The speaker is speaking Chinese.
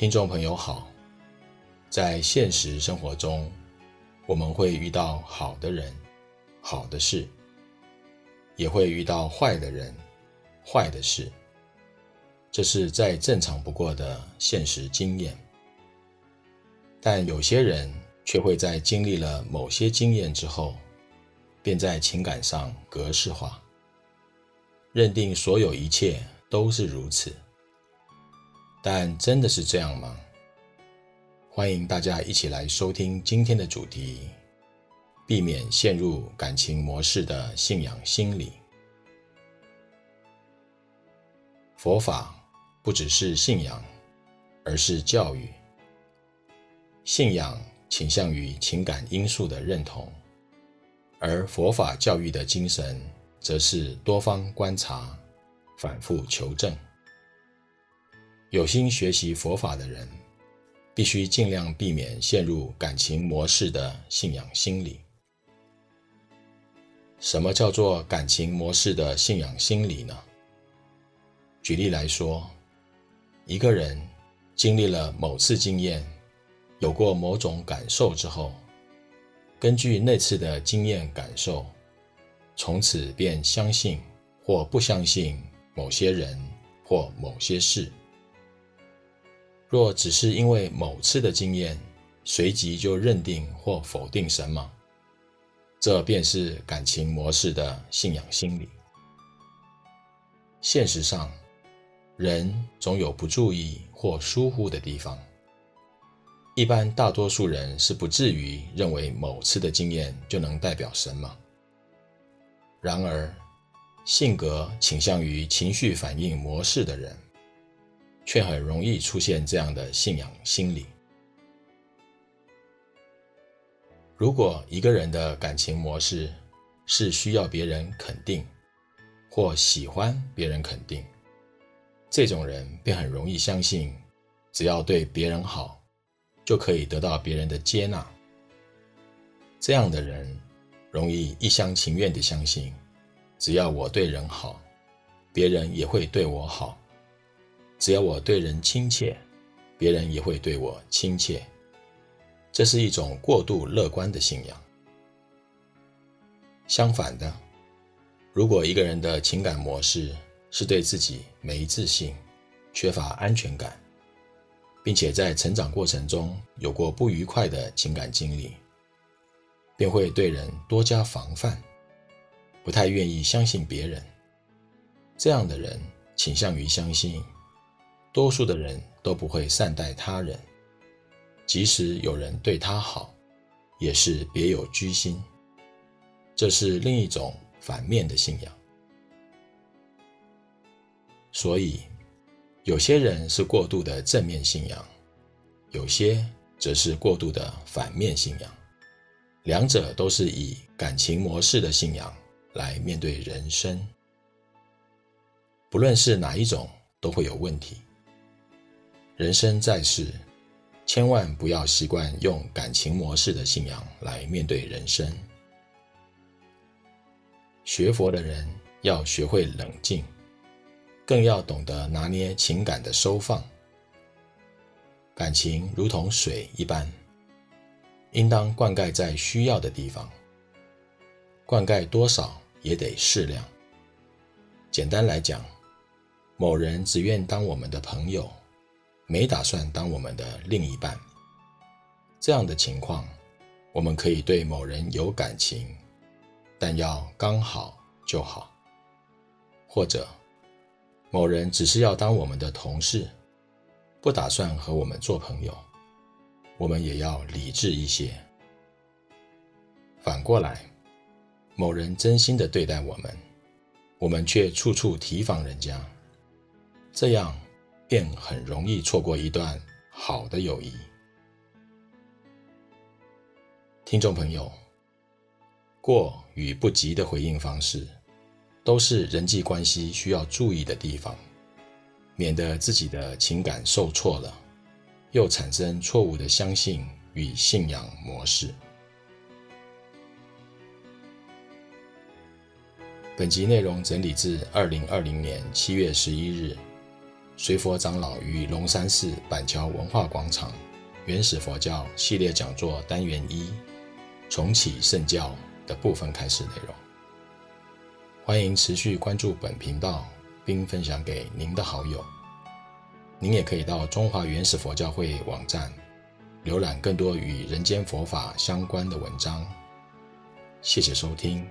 听众朋友好，在现实生活中，我们会遇到好的人、好的事，也会遇到坏的人、坏的事，这是再正常不过的现实经验。但有些人却会在经历了某些经验之后，便在情感上格式化，认定所有一切都是如此。但真的是这样吗？欢迎大家一起来收听今天的主题：避免陷入感情模式的信仰心理。佛法不只是信仰，而是教育。信仰倾向于情感因素的认同，而佛法教育的精神则是多方观察、反复求证。有心学习佛法的人，必须尽量避免陷入感情模式的信仰心理。什么叫做感情模式的信仰心理呢？举例来说，一个人经历了某次经验，有过某种感受之后，根据那次的经验感受，从此便相信或不相信某些人或某些事。若只是因为某次的经验，随即就认定或否定什么，这便是感情模式的信仰心理。现实上，人总有不注意或疏忽的地方。一般大多数人是不至于认为某次的经验就能代表什么。然而，性格倾向于情绪反应模式的人，却很容易出现这样的信仰心理。如果一个人的感情模式是需要别人肯定，或喜欢别人肯定，这种人便很容易相信，只要对别人好，就可以得到别人的接纳。这样的人容易一厢情愿地相信，只要我对人好，别人也会对我好。只要我对人亲切，别人也会对我亲切。这是一种过度乐观的信仰。相反的，如果一个人的情感模式是对自己没自信、缺乏安全感，并且在成长过程中有过不愉快的情感经历，便会对人多加防范，不太愿意相信别人。这样的人倾向于相信。多数的人都不会善待他人，即使有人对他好，也是别有居心。这是另一种反面的信仰。所以，有些人是过度的正面信仰，有些则是过度的反面信仰。两者都是以感情模式的信仰来面对人生。不论是哪一种，都会有问题。人生在世，千万不要习惯用感情模式的信仰来面对人生。学佛的人要学会冷静，更要懂得拿捏情感的收放。感情如同水一般，应当灌溉在需要的地方，灌溉多少也得适量。简单来讲，某人只愿当我们的朋友。没打算当我们的另一半，这样的情况，我们可以对某人有感情，但要刚好就好。或者，某人只是要当我们的同事，不打算和我们做朋友，我们也要理智一些。反过来，某人真心的对待我们，我们却处处提防人家，这样。便很容易错过一段好的友谊。听众朋友，过与不及的回应方式，都是人际关系需要注意的地方，免得自己的情感受挫了，又产生错误的相信与信仰模式。本集内容整理自二零二零年七月十一日。随佛长老于龙山寺板桥文化广场原始佛教系列讲座单元一重启圣教的部分开始内容。欢迎持续关注本频道，并分享给您的好友。您也可以到中华原始佛教会网站浏览更多与人间佛法相关的文章。谢谢收听。